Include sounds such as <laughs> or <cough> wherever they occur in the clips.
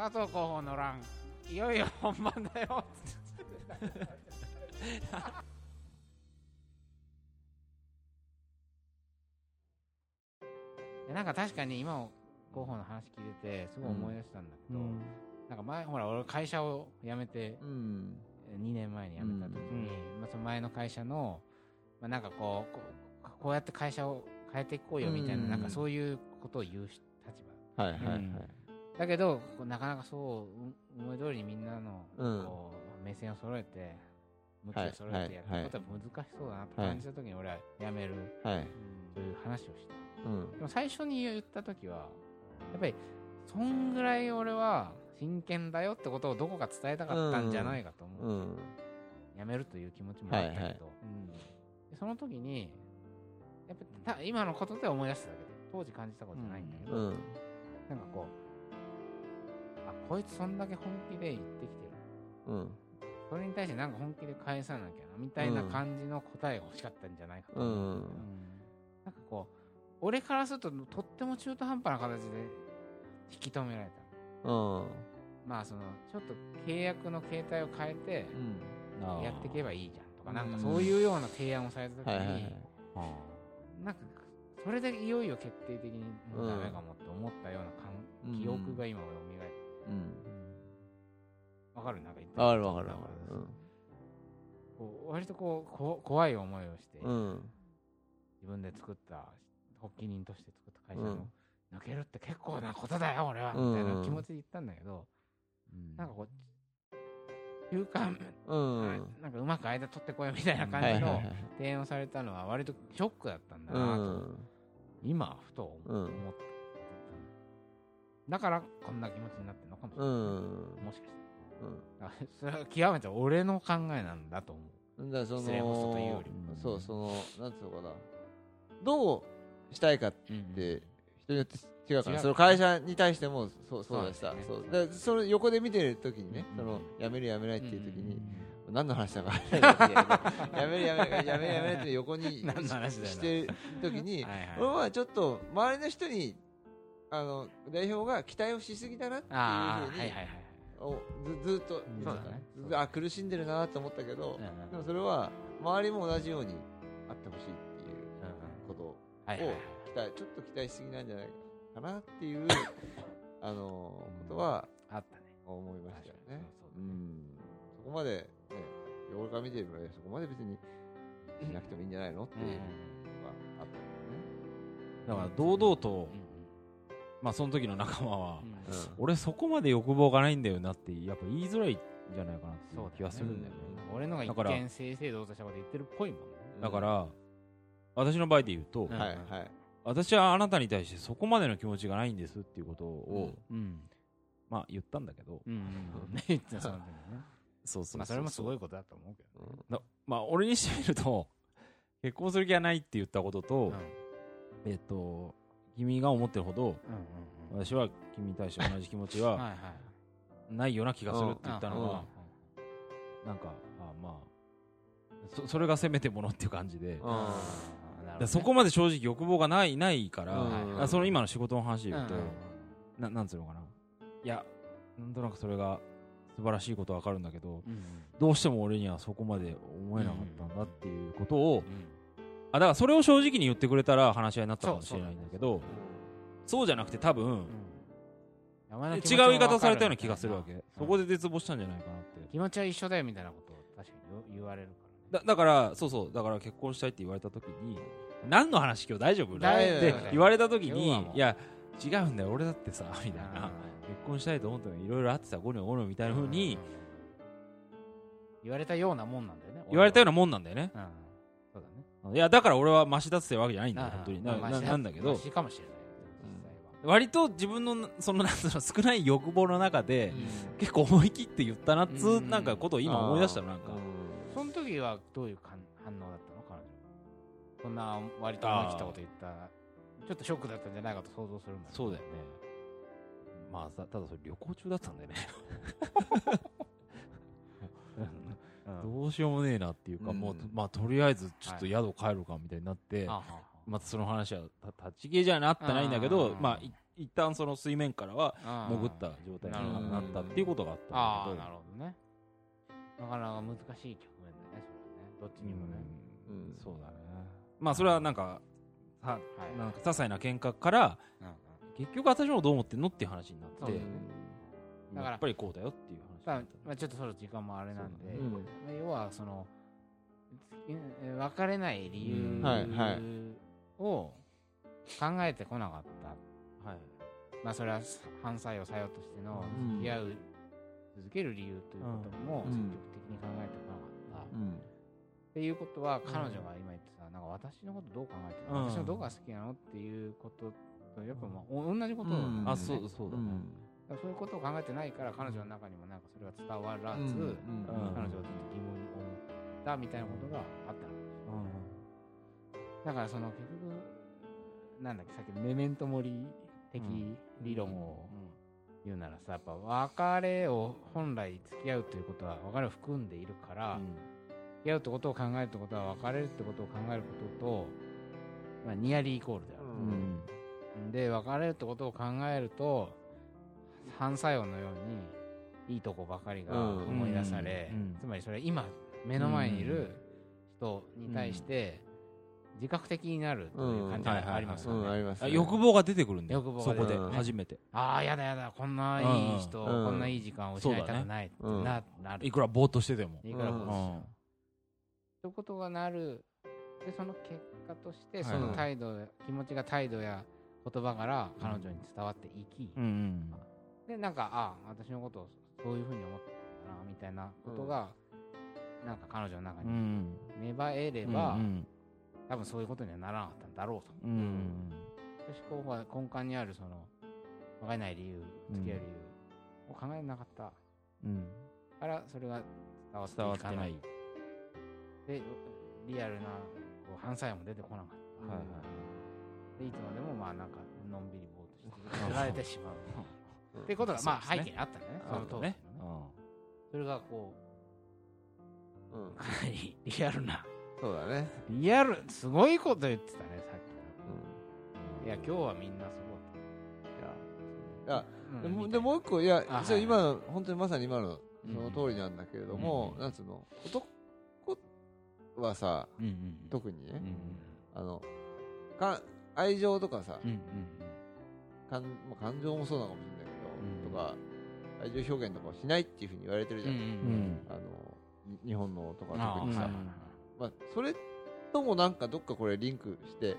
佐藤候補の欄いよいよ本番だよ。<laughs> でなんか確かに今候補の話聞いててすごい思い出したんだけど、なんか前ほら俺会社を辞めてうん。2年前に辞めた時に、まあ、その前の会社の、まあ、なんかこうこうこうやって会社を変えていこうよみたいな,、うん。なんかそういうことを言う立場。はいはいはいだけどなかなかそうう思い通りにみんなのうん。こう目線を揃えて向きを揃えてやることは難しそうだなと感じた時に俺は辞めるはい。という話をした。うん。でも最初に言った時はやっぱりそんぐらい俺は真剣だよってことをどこか伝えたかったんじゃないかと思う、うん。辞めるという気持ちもあったけど、はいはい。でその時にやっぱた今のことで思い出しただけで当時感じたことじゃないんだけど、うん。なんかこうあこいつそんだけ本気で言ってきてる。うん。それに対してなんか本気で返さなきゃなみたいな感じの答えが欲しかったんじゃないかと。う思う、ん。なんかこう俺からするととっても中途半端な形で引き止められた。うん。まあそのちょっと契約の形態を変えてうん。やっていけばいいじゃんとかなんかうんそういうような提案をされた時に、はいはいはい。なんかそれでいよいよ決定的にもうダメかもって思ったような感、記憶が今蘇るうんわかる？なんか言ってる。わかるわかる。わか。るこう割とこうこ怖い思いをして、うん。自分で作った発起人として作った会社の、うん。抜けるって結構なことだよ俺は、うん。みたいな気持ちで言ったんだけど、なんかこう中間、うん。なんかうまく間取ってこいよみたいな感じのはいはいはい提案をされたのは割とショックだったんだうなと、ん。今ふと思うん。った、だからこんな気持ちになってかもしれない、うん。もしかして。だからそれは極めて俺の考えなんだと思う。うん。だその失礼ホストというより。もそうそのなんつうのかな。どうしたいかって人によって違うからその会社に対してもそうそうだしさ。そうそう。でその横で見てる時にねうん。その辞める辞めないっていう時にうん。何の話だか分からないんだけど <laughs> 辞める辞めない辞める辞めないって横にしてる時に俺はちょっと周りの人にあの代表が期待をしすぎだなっていうふうにはいはいはいおずずっとそうだね。ずあ苦しんでるなと思ったけどうんでもそれは周りも同じようにあってほしいっていうことを期待ちょっと期待しすぎなんじゃないかなっていう <laughs> あのことはあったね。思いましたよね。うん。そこまでね俺から見てるのでそこまで別にしなくてもいいんじゃないのっていうのがあっただから堂々とうん、まあその時の仲間は、俺そこまで欲望がないんだよなってやっぱ言いづらいんじゃないかなっていそう気がするんだよね。俺のが一だから見正々堂々としたこと言ってるっぽいもんだから、私の場合で言うと、うん。はいはい。私はあなたに対してそこまでの気持ちがないんですっていうことを、うん。まあ言ったんだけど、うん。うんうんね言ってたそうそうそうまあそれもすごいことだと思うけどうんだまあ俺にしてみると結婚する気はないって言ったことと、うん。えっと君が思ってるほど私は君に対して同じ気持ちは <laughs> ないような気がするって言ったのが、なんかあまあそそれがせめてものっていう感じで、そこまで正直欲望がないないから,、うんその今の仕事の話で言うと、うんななんつうのかな。いやなんとなくそれが素晴らしいことはわかるんだけどうんどうしても俺にはそこまで思えなかったんだっていうことを、うんあだからそれを正直に言ってくれたら話し合いになったかもしれないんだけどそうじゃなくて多分、うん。違う言い方をされたような気がするわけ、うん。そこで絶望したんじゃないかなって。気持ちは一緒だよみたいなことを確かに言言われるからね。だだからそうそうだから結婚したいって言われた時に何の話今日大丈夫って言われた時にいや違うんだよ俺だってさみたいな。結婚したいと思ったのにいろいろあってさゴニョゴニョみたいな風に言われたようなもんなんだよね言われたようなももんなんだよね。うんいやだから俺はマシだってわけじゃないんだ本当に。ななまあマシなんだけど。マシかもしれない割と自分のそのなんつうの少ない欲望の中でうん。結構思い切って言ったなっつううん。なんかことを今思い出したのなんか。その時はどういう感反応だったの彼女そんな割と思い切ったこと言った。ちょっとショックだったんじゃないかと想像するんだけどそうだよね。まあさただそれ旅行中だったんだよねしようもねえなっていうか、うん。もうまあとりあえずちょっと宿帰るかみたいになって、はあはまたその話はた立ち消えじゃなってないんだけどうん。まあい一旦その水面からは潜った状態になったっていうことがあったんああだけど。なるほどね。なかなか難しい局面だねそれはね。どっちにもね、うん。うん。そうだね。まあそれはなんかははい。なんか些細な喧嘩から結局私もどう思ってんのっていう話になって。ねだからやっぱりこうだよっていうまあ話になったまあ、ちょっとそろ時間もあれなんで、うん。まあ要はそのえ別れない理由うん。はいはい。を考えてこなかった、はい。まあそれは反作用作用としてのうん。付き合う、続ける理由ということもうん。積極的に考えてこなかった、っうん。ていうことは彼女が今言ってさなんか私のことどう考えてるの、うん。私のどこが好きなの？っていうこととやっぱまあお同じことなんだよね。あそうそうだねそういうことを考えてないから彼女の中にもなんかそれが伝わらず、うんうん彼女がずっと疑問に思ったみたいなことがあったの。だからその結局なんだっけさっきのメメントモリ的理論を言うならさやっぱ別れを本来付き合うということは別れを含んでいるから、付き合うってことを考えるってことは別れるってことを考えることと、まあ、ニアリーイコールだよ、うん。で別れるってことを考えると反作用のようにいいとこばかりがうん。思い出され、うん。うん。つまりそれは今目の前にいる人に対して自覚的になるという感じがあります欲望が出てくるんだよ。欲望がそこでうん初めて。ああやだやだこんないい人、うんこんないい時間を失いたくないな,、なる。いくらぼーっとしてても。いくらもうん。そういうことがなるでその結果としてはい。その態度や、気持ちが態度や言葉から彼女に伝わっていき、うんうんでなんかああ私のことをそういうふうに思ってたなみたいなことが、なんか彼女の中にうん。芽生えれば、うん多分そういうことにはならなかったんだろうと。うんうんそしてこうは根幹にあるその別れない理由付き合う理由を考えなかった。うん。からそれが伝わってい。かなってない。いでリアルなこう反作用も出てこなかった、はいはいでいつまでもまあなんかのんびりぼーっとして <laughs> られてしまう。うんっていうことがまあ背景にあったんだよね。その当時のね。それがこうんうかなりリアルな。そうだね。リアルすごいこと言ってたねさっうんきから。いや今日はみんなすいや。ごいでもうんでもう一個いやあそうはい今の本当にまさに今のうんその通りなんだけれどもうん。なんつうの男はさうんうん特にねうんあのか愛情とかさうんうん感,、まあ、感情もそうなのかもしか愛情表現とかをしないっていうふうに言われてるじゃん、うんうんあのに日本のとかあ特にさ、あはいまあ、それともなんかどっかこれリンクして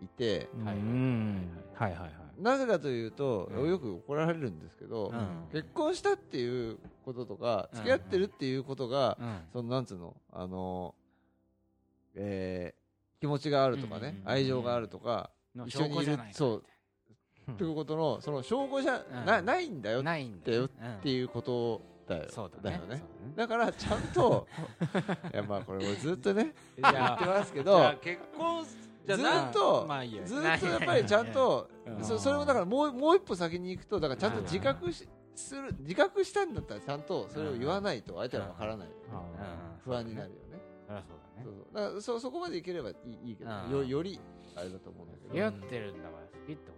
いてうんはいうん。はいはいはい。なぜかというと、うん。よく怒られるんですけど、うん。結婚したっていうこととかうん。付き合ってるっていうことが、うん。そのなんつうの？あのえー気持ちがあるとかね、うんうんうん。愛情があるとか、の一緒にいる証拠じゃないかそうっていうことのその証拠じゃうん。な,、ないんだよっないんだよていうことだよ、だねよね。だからちゃんと <laughs> いやまあこれ俺ずっとねい言ってますけど結婚ずなっとずっとやっぱりちゃんとうん。そそれもだからもうもう一歩先に行くとだからちゃんとうん。自覚しする自覚したんだったらちゃんとそれを言わないと相手は分からない。不安になるよね。そうだね。そうだからそそこまでいければいいいいけどうん。よよりあれだと思うんだけど。付き合ってるんだから好きって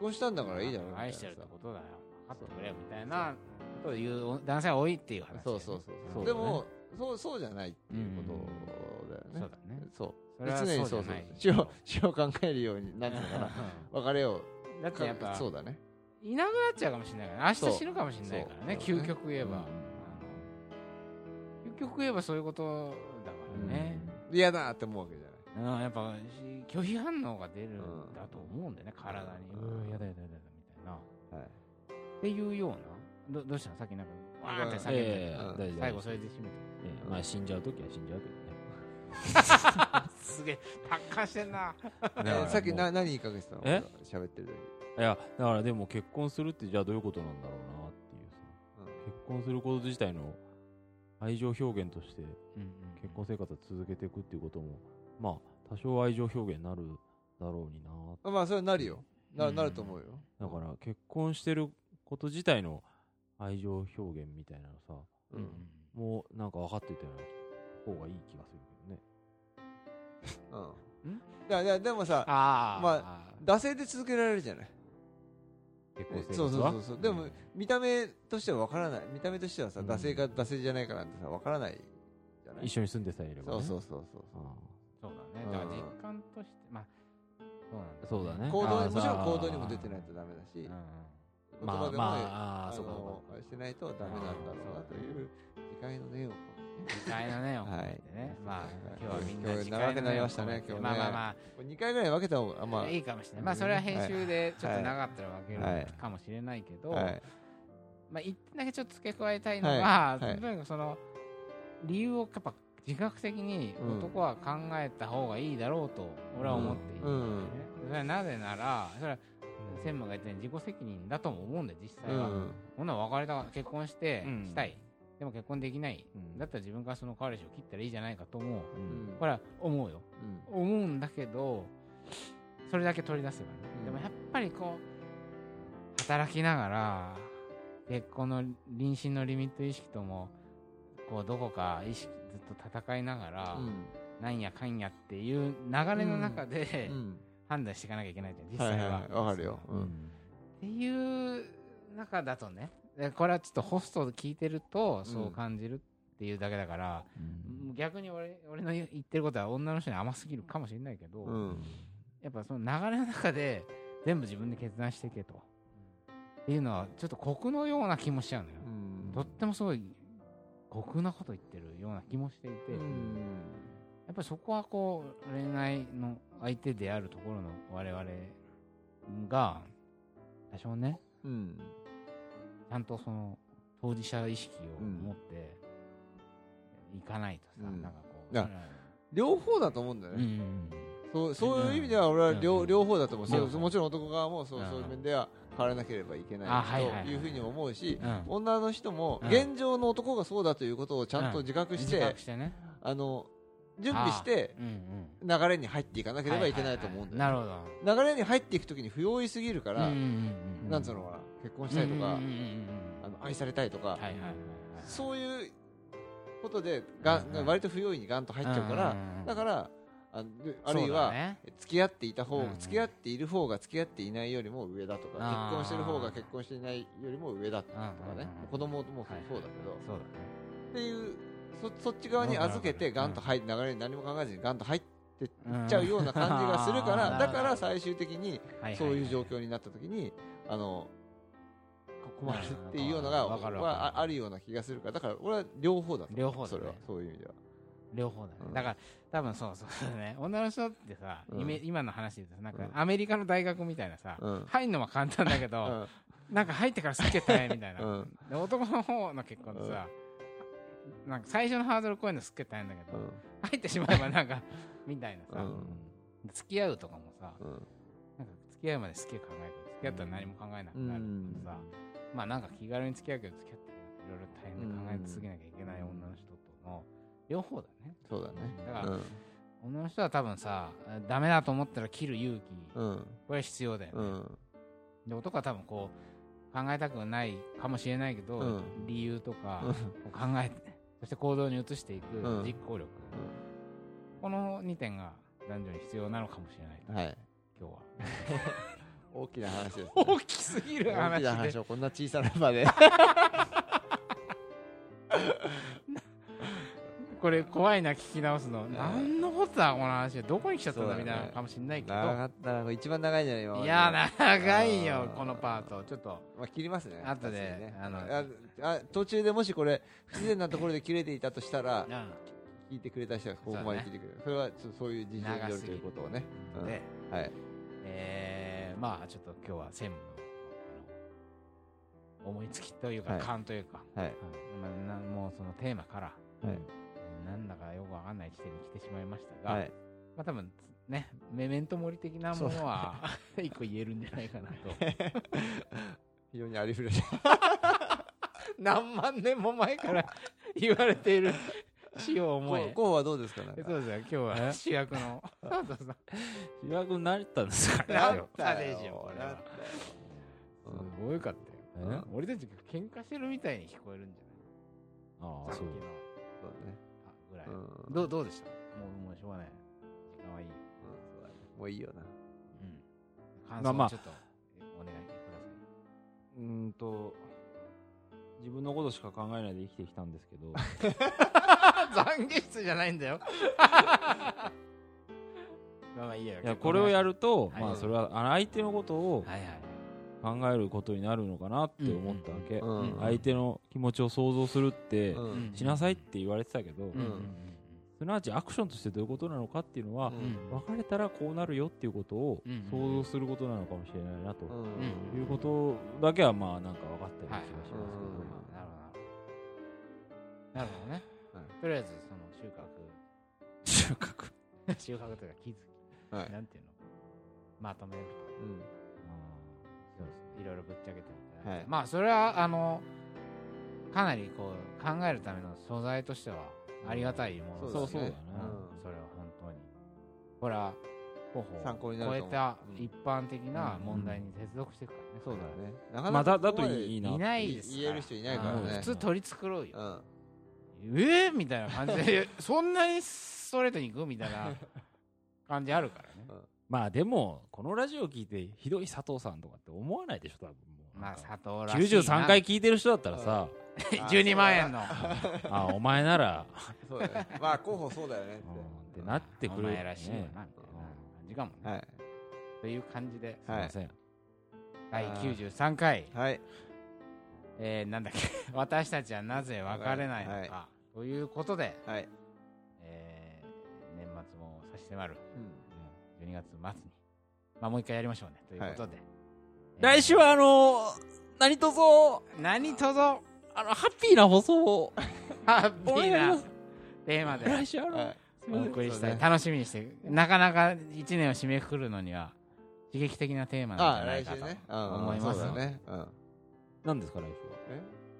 婚したんだからいいじゃないみたいな愛してるってことだよ。分かってくれよみたいなことを言う男性は多いっていう話だよね。そうそうそうそう。でもそうそうじゃないっていうことだよね。そうだね。そう。そ常にそうそう死を考えるようになんていうのかな別れをだってやっぱそうだね。いなくなっちゃうかもしれないから明日死ぬかもしれないからね。究極言えば、うん。究極言えばそういうことだからね、嫌だって思うわけじゃない。うん、やっぱし拒否反応が出るん。だと思うんだよね、体に。うん。うんやだやだやだみたいな。はい。っていうような。どどうした？のさっきなんかわーって叫んで、ええうん大丈夫大丈夫最後それで締めて。ええまあ死んじゃう時は死んじゃうけどね。<laughs> すげえ達観してんな。え。さっきな何言いかけてたの？え？喋ってるいやだからでも結婚するってじゃあどういうことなんだろうなっていうさ、うん。結婚すること自体の愛情表現としてうん結婚生活を続けていくっていうこともまあ多少愛情表現になるだろうにな。うんまあそれはなるよ。なうん。なると思うよ。だから結婚してること自体の愛情表現みたいなのさうん。うんもうなんか分かっていたような方がいい気がするけどね。うん。だだでもさああま惰性で続けられるじゃない？結婚生そうそうそうそう。でも見た目としては分からない。見た目としてはさうん。惰性か惰性じゃないかなんてさ分からないじゃない？一緒に住んでさえいればね。そうそうそうそう。あそうだね。だから実感としてまあそうなんだーそうだね。行動もちろん行動にも出てないとダメだしうん言まあ葉でもまあそうかそうのしてないとダメなんだろうなという次回の念を次回のねをはい。まあ今日はみん今日な長くなりましたね今日ね。まあまあま2回ぐらい分けた方があ、まあ。いいかもしれない。まあそれは編集でちょっと長かったら分けはい。るかもしれないけど、はい。まあ一点だけちょっと付け加えたいのが、はとにかくその理由をやっぱ自覚的にうん。男は考えた方がいいだろうと俺は思っているね、それはなぜならそれは専務が言ったように自己責任だとも思うんだよ実際は、うん。ほんなら別れた結婚してうん。したい、でも結婚できない、うん。だったら自分からその彼氏を切ったらいいじゃないかと思う。うん。これは思うよ。うん。思うんだけどそれだけ取り出せばね、うん。でもやっぱりこう働きながら結婚の妊娠のリミット意識ともこうどこか意識ずっと戦いながら、なんやかんやっていう流れの中で、うん。判断していかなきゃいけないじゃん実はい際は。はいわかるよ。うん。っていう中だとねでこれはちょっとホストで聞いてるとそう感じるっていうだけだから、逆に俺俺の言ってることは女の人に甘すぎるかもしれないけど、うん。やっぱその流れの中で全部自分で決断していけと、っていうのはちょっと酷のような気もしちゃうのよ、うん。とってもすごい酷なこと言ってるような気もしていて、うん。やっぱりそこはこう恋愛の相手であるところの我々が多少ねうん。ちゃんとその当事者意識を持っていかないとさ、うん。なんかこう、両方だと思うんだようんうねん。そうそういう意味では俺は両,、うん。両方だと思う、そううん。もちろん男側もそう,、うん。そういう面では変わらなければいけないというふうに思うし、うん。女の人もうん。現状の男がそうだということをちゃんと自覚して、あの準備して流れに入っていかなければいけないと思うんだよ、流れに入っていくときに不用意すぎるから、なんつうのかな結婚したいとか、あの愛されたいとか、そういうことでが、割と不用意にガンと入っちゃうから、んんん。だからああるいは、ね。付き合っていた方、うんうん。付き合っている方が付き合っていないよりも上だとか結婚してる方が結婚していないよりも上だとかね、うんうんうん。子供もそうだけど、そうだねっていうそそっち側に預けてガンと入流れに何も考えずにガンと入っていっうんちゃうような感じがするから、うん。だから最終的にはいはい。そういう状況になった時にあの困るっていうようなのがはああるような気がするからだから俺は両方だと両方だね。それはそういう意味では。両方だね、うん。だから多分そうそうね。女の人ってさ、うん。今の話で言うとなんかうんアメリカの大学みたいなさ、うん。入るのは簡単だけど、うん。なんか入ってからすっげえ大変みたいな、うん。で男の方の結婚ってさ、なんか最初のハードル超えるのすっげえ大変だけど、入ってしまえばなんかみたいなさ、うん。付き合うとかもさうん。なんか付き合うまですっげえ考えて付き合ったら何も考えなくなるけどさ、まあなんか気軽に付き合うけど付き合っていろいろ大変で考え続けなきゃいけない女の人との両方だね。そうだね。だから、女の人は多分さダメだと思ったら切る勇気、うん。これは必要だよね、うん。で男は多分こう考えたくないかもしれないけど、うん。理由とか考えてそして行動に移していくうん。実行力、この2点が男女に必要なのかもしれないと。はい。今日は。<laughs> 大きな話ですね。大きすぎる大きな話をこんな小さな場で <laughs> これ怖いな聞き直すの、ね。何のことだこの話どこに来ちゃったんだみたいなかもしれないけど、長かったな一番長いんじゃない今までいや長いよこのパート。ちょっと。まあ切りますね。後であのああ途中でもしこれ不自然なところで切れていたとしたら <laughs> うん。聞いてくれた人がここまで聞いてくれる。それはそそういう事情によるということをね。うん。で、はい。えーまあちょっと今日は専務思いつきというかはい。勘というか、はい。はいまあ、なもうそのテーマから、はいかんない地点に来てしまいましたが、はい。まあ多分ねメメントモリ的なものは <laughs> 一個言えるんじゃないかなと。<laughs> 非常にありふれた。<laughs> 何万年も前から言われている死を思え。こうこうはどうですかなんかそうですよ。今日は主役の。佐藤さん主役になったんですかねなったたでしょよこれは。なったよすごいかったよ、うん俺たちが喧嘩してるみたいに聞こえるんじゃああそう。ないさっきの。そうだねうん。どうどうでした？もうもうしょうがない。時間はいい。よもういいよな。感まあまあ。想をちょっとお願いくださうーんと自分のことしか考えないで生きてきたんですけど。<laughs> い懺悔室じゃないんだよ。<laughs> まあまあいいよいやこれをやると、はい。まあそれはあの相手のことをはいはい考えることになるのかなって思ったわけ、うん。うん。相手の気持ちを想像するって、うん。しなさいって言われてたけど、すなわちアクションとしてどういうことなのかっていうのは、うん。別れたらこうなるよっていうことをうん想像することなのかもしれないなと、うん。いうことだけはまあなんか分かったような気がしますけど、はいなるほどなるほどね。はい。とりあえずその収穫。収穫。<laughs> 収穫というか気づき。はい。なんていうの？まとめるうん。とろいろぶっちゃけてみたいなはい。まあそれはあのかなりこう考えるための素材としてはありがたいものそうそうだね。うん。それは本当に。これは候補参考になると思う。を超えたうん一般的な問題に接続していくからね。そうだよね。なかまあだといいないないですから。言える人いないからね。うん。普通取り繕うよ。うん。えー、みたいな感じで。<laughs> そんなにストレートに行く？みたいな感じあるからねまあでもこのラジオ聞いてひどい佐藤さんとかって思わないでしょ多分。もうまあ佐藤らしいな。93回聞いてる人だったらさ、<laughs> 12万円の。<laughs> あお前なら、そうだね。まあ候補そうだよねっうんて。ってなってくるお前らしいよなみたいな感じかもね、はい。という感じで。はいすいません、第93回、はい。えー、なんだっけ。<laughs> 私たちはなぜ別れないのか、はということで、はい。えー、年末も差し迫る。うん12月末に、まあ、もう一回やりましょうね。ということで、えー。来週はあの何とぞ何とぞあのハッピーな放送を。<laughs> ハッピーな。テーマで。来週あの、はい。お送りしたい、ね。楽しみにしてなかなか1年を締めくくるのには刺激的なテーマなんあじゃないかと来週ね。うん。思います。そうだね。うん。何ですか来週は？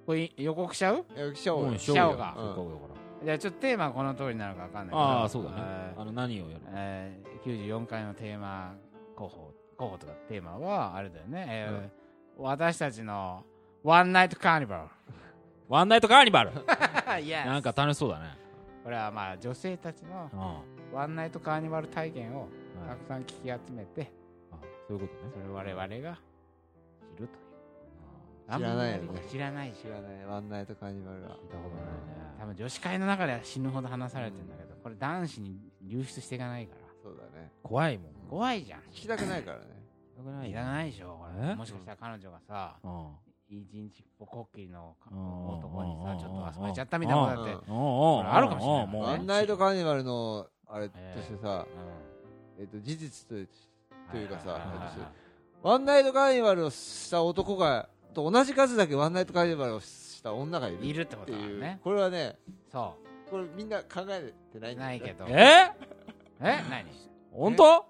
これ予告しちゃう？え、記者をもうしちゃおうか。せっかくだからじゃあちょっとテーマはこの通りになるか分かんないけど。ああそうだね。えー。あの何をやるえー94回のテーマ候補候補とかテーマはあれだよね、えー私たちのワンナイトカーニバワンナイトカーニバルなんか楽しそうだね。これはまあ女性たちのうん。ワンナイトカーニバル体験をはいたくさん聞き集めてあそういうことね。それを我々が知ると。いう知らないよね。知らないし。知らない。ワンナイトカーニバルが。聞いたことないね。多分女子会の中では死ぬほど話されてるんだけど、これ男子に流出していかないから。そうだね。怖いもん。怖いじゃん。聞きたくないからね。聞きたくない。いらないでしょこれ。え？もしかしたら彼女がさうん。一日っぽこっきりのうん。男にうん。さちょっと遊ばれちゃったみたいなことだってうん。おうあるかもしれない。もうワンナイトカーニバルの、あれとしてさ、うえっと、事実とんというかさはいはいはいはいワンナイトカーニバルをした男が、と同じ数だけワンナイトカーニバルをした女がいる。いるってこと。だね。これはね、そこれみんな考えてないないけど。え？え？何？本当？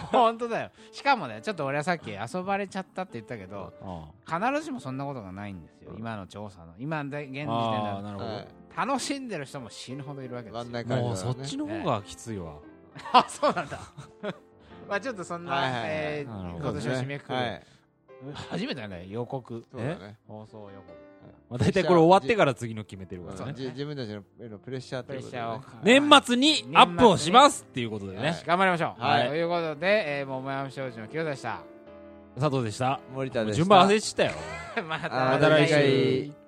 <laughs> 本当だよ。しかもねちょっと俺はさっき遊ばれちゃったって言ったけどあ必ずしもそんなことがないんですよ。今の調査の。今で現時点であはーなるほど、はい。楽しんでる人も死ぬほどいるわけですよ。ワンナイトカーニバもうそっちの方がきついわ、<laughs> あそうなんだ。<laughs> まあちょっとそんな、はいはいはいえなるほどー今年を締めくくる、はい。初めてだね予告。そうだね。放送予告。まあ、大体これ終わってから次の決めてるからね。そうじ自分たちのプレッシャーとプレッシいうことでね。ャーを年末にアップをしますっていうことでね、はい。頑張りましょう、はい。ということで、えー、桃山商事の清田でした。佐藤でした。森田でした。順番忘れちゃったよ。まあたまた来週